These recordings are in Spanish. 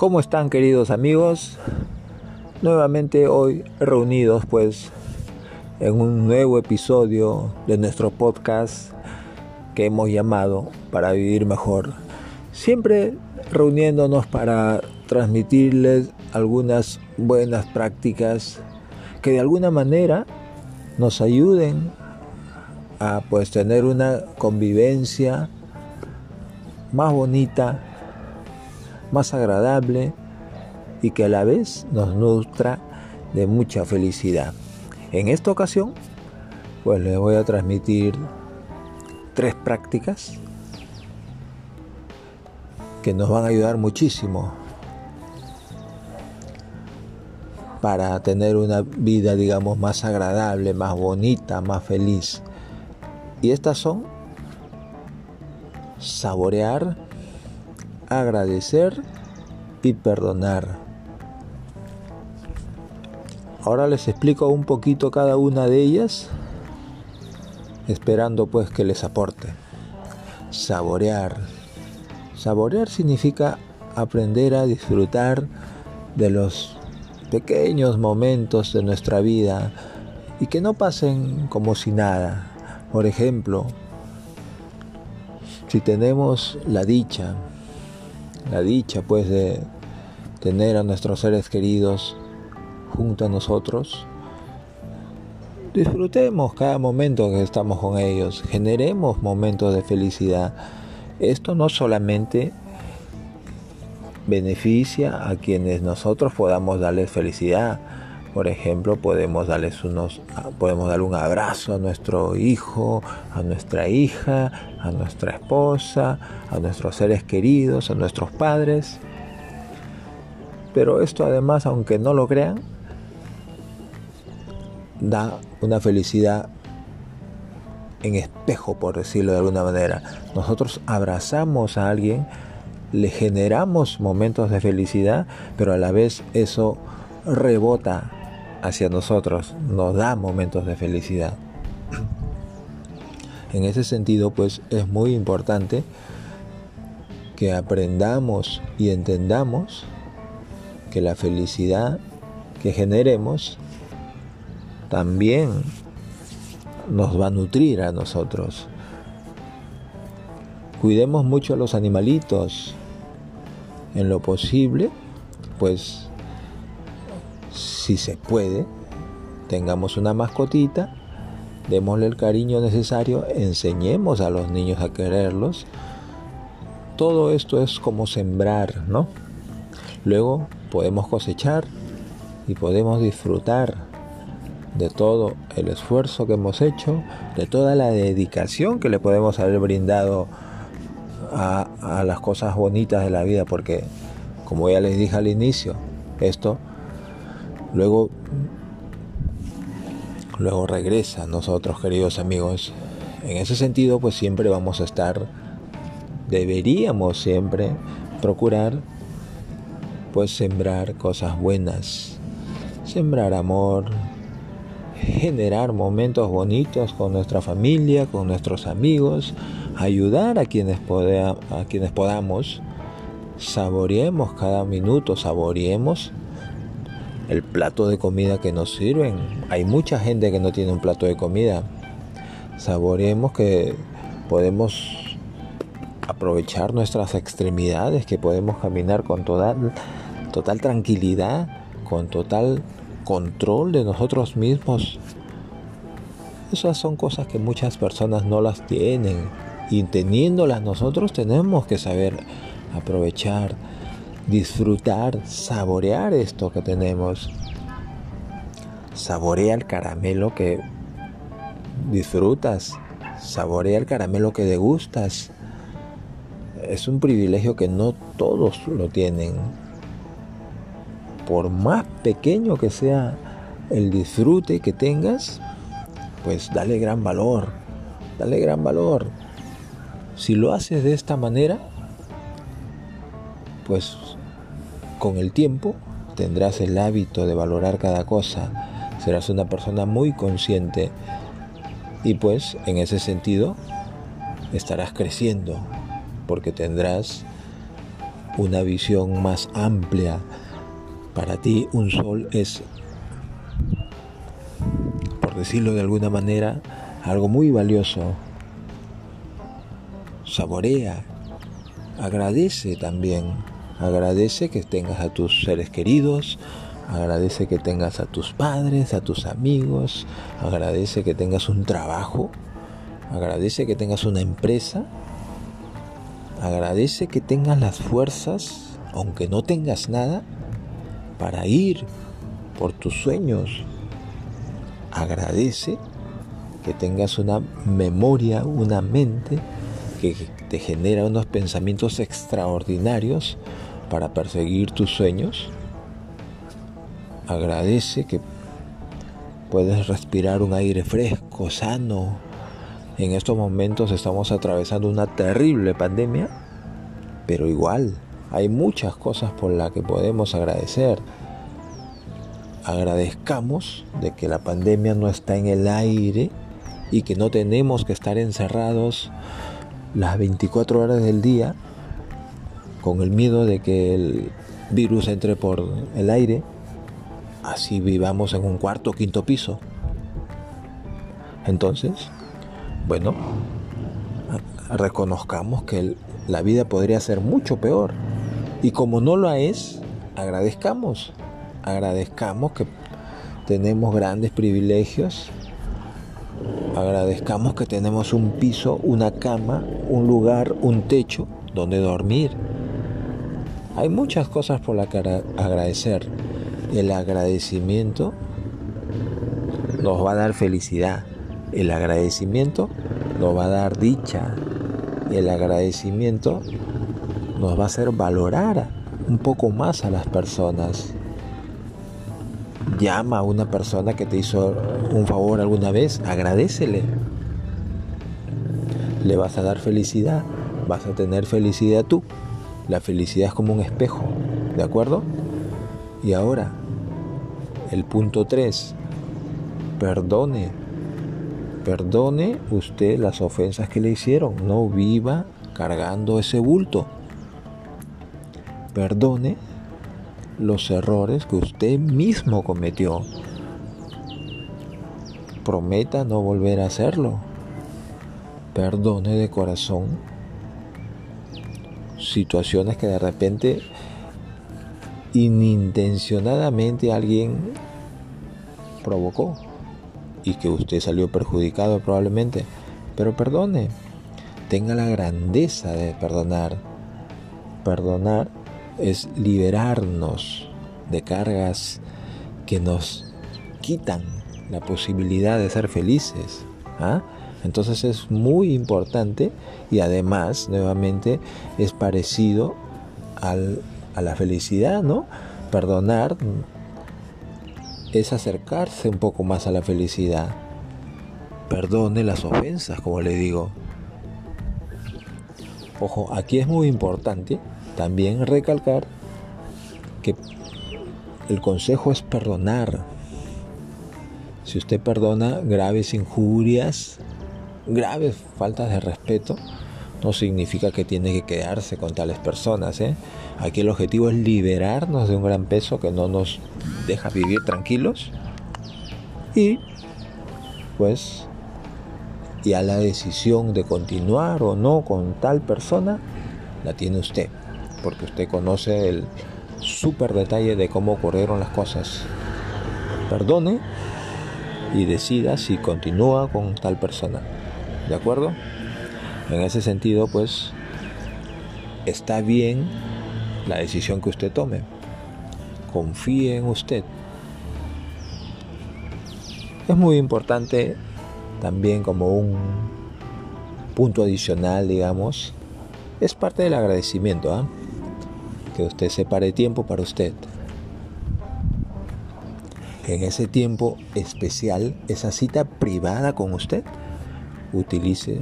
¿Cómo están queridos amigos? Nuevamente hoy reunidos pues en un nuevo episodio de nuestro podcast que hemos llamado Para Vivir Mejor. Siempre reuniéndonos para transmitirles algunas buenas prácticas que de alguna manera nos ayuden a pues tener una convivencia más bonita, más agradable y que a la vez nos nutra de mucha felicidad. En esta ocasión, pues les voy a transmitir tres prácticas que nos van a ayudar muchísimo para tener una vida, digamos, más agradable, más bonita, más feliz. Y estas son saborear, agradecer y perdonar. Ahora les explico un poquito cada una de ellas, esperando pues que les aporte. Saborear. Saborear significa aprender a disfrutar de los pequeños momentos de nuestra vida y que no pasen como si nada. Por ejemplo, si tenemos la dicha, la dicha pues de tener a nuestros seres queridos junto a nosotros, disfrutemos cada momento que estamos con ellos, generemos momentos de felicidad. Esto no solamente beneficia a quienes nosotros podamos darles felicidad, por ejemplo, podemos darles unos, podemos darle un abrazo a nuestro hijo, a nuestra hija, a nuestra esposa, a nuestros seres queridos, a nuestros padres. Pero esto además, aunque no lo crean, da una felicidad en espejo, por decirlo de alguna manera. Nosotros abrazamos a alguien, le generamos momentos de felicidad, pero a la vez eso rebota hacia nosotros, nos da momentos de felicidad. En ese sentido, pues es muy importante que aprendamos y entendamos que la felicidad que generemos también nos va a nutrir a nosotros. Cuidemos mucho a los animalitos en lo posible, pues si se puede, tengamos una mascotita, démosle el cariño necesario, enseñemos a los niños a quererlos. Todo esto es como sembrar, ¿no? Luego podemos cosechar y podemos disfrutar de todo el esfuerzo que hemos hecho, de toda la dedicación que le podemos haber brindado a, las cosas bonitas de la vida, porque como ya les dije al inicio, esto Luego, luego regresa nosotros, queridos amigos. En ese sentido, pues siempre vamos a estar, deberíamos siempre procurar, pues sembrar cosas buenas, sembrar amor, generar momentos bonitos con nuestra familia, con nuestros amigos, ayudar a quienes, a quienes podamos, saboreemos cada minuto, saboreemos el plato de comida que nos sirven. Hay mucha gente que no tiene un plato de comida. Saboreemos que podemos aprovechar nuestras extremidades, que podemos caminar con total, total tranquilidad, con total control de nosotros mismos. Esas son cosas que muchas personas no las tienen y teniéndolas nosotros tenemos que saber aprovechar disfrutar, saborear esto que tenemos. Saborea el caramelo que disfrutas, saborea el caramelo que degustas. Es un privilegio que no todos lo tienen. Por más pequeño que sea el disfrute que tengas, pues dale gran valor, dale gran valor. Si lo haces de esta manera, pues con el tiempo tendrás el hábito de valorar cada cosa, serás una persona muy consciente y pues en ese sentido estarás creciendo porque tendrás una visión más amplia. Para ti un sol es, por decirlo de alguna manera, algo muy valioso. Saborea, agradece también, agradece que tengas a tus seres queridos, agradece que tengas a tus padres, a tus amigos, agradece que tengas un trabajo, agradece que tengas una empresa, agradece que tengas las fuerzas, aunque no tengas nada, para ir por tus sueños. Agradece que tengas una memoria, una mente que te genera unos pensamientos extraordinarios para perseguir tus sueños. Agradece que puedes respirar un aire fresco, sano. En estos momentos estamos atravesando una terrible pandemia, pero igual hay muchas cosas por las que podemos agradecer. Agradezcamos de que la pandemia no está en el aire y que no tenemos que estar encerrados las 24 horas del día con el miedo de que el virus entre por el aire, así vivamos en un cuarto o quinto piso. Entonces, bueno, reconozcamos que la vida podría ser mucho peor. Y como no lo es, agradezcamos, agradezcamos que tenemos grandes privilegios Agradezcamos que tenemos un piso, una cama, un lugar, un techo donde dormir. Hay muchas cosas por las que agradecer. El agradecimiento nos va a dar felicidad. El agradecimiento nos va a dar dicha. El agradecimiento nos va a hacer valorar un poco más a las personas llama a una persona que te hizo un favor alguna vez, agradecele. Le vas a dar felicidad, vas a tener felicidad tú. La felicidad es como un espejo, ¿de acuerdo? Y ahora, el punto 3, perdone. Perdone usted las ofensas que le hicieron, no viva cargando ese bulto. Perdone los errores que usted mismo cometió. Prometa no volver a hacerlo. Perdone de corazón situaciones que de repente inintencionadamente alguien provocó y que usted salió perjudicado probablemente. Pero perdone, tenga la grandeza de perdonar. Perdonar es liberarnos de cargas que nos quitan la posibilidad de ser felices. ¿ah? Entonces es muy importante y además, nuevamente, es parecido a la felicidad, ¿no? Perdonar es acercarse un poco más a la felicidad. Perdone las ofensas, como le digo. Ojo, aquí es muy importante también recalcar que el consejo es perdonar. Si usted perdona graves injurias, graves faltas de respeto, no significa que tiene que quedarse con tales personas. ¿eh? Aquí el objetivo es liberarnos de un gran peso que no nos deja vivir tranquilos y pues ya la decisión de continuar o no con tal persona la tiene usted porque usted conoce el súper detalle de cómo ocurrieron las cosas. Perdone y decida si continúa con tal persona. ¿De acuerdo? En ese sentido, pues, está bien la decisión que usted tome. Confíe en usted. Es muy importante también como un punto adicional, digamos, es parte del agradecimiento. ¿ah? que usted separe tiempo para usted. En ese tiempo especial, esa cita privada con usted, utilice,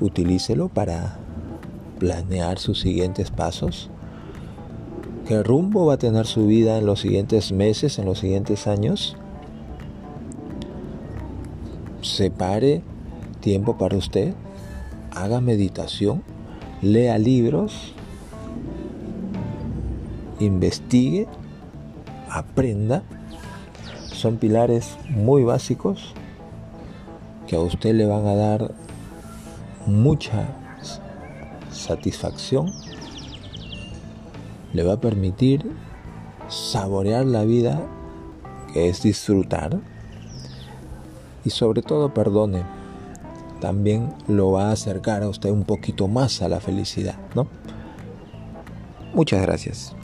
utilícelo para planear sus siguientes pasos. ¿Qué rumbo va a tener su vida en los siguientes meses, en los siguientes años? Separe tiempo para usted, haga meditación, lea libros, investigue, aprenda. Son pilares muy básicos que a usted le van a dar mucha satisfacción, le va a permitir saborear la vida, que es disfrutar, y sobre todo perdone, también lo va a acercar a usted un poquito más a la felicidad, ¿no? Muchas gracias.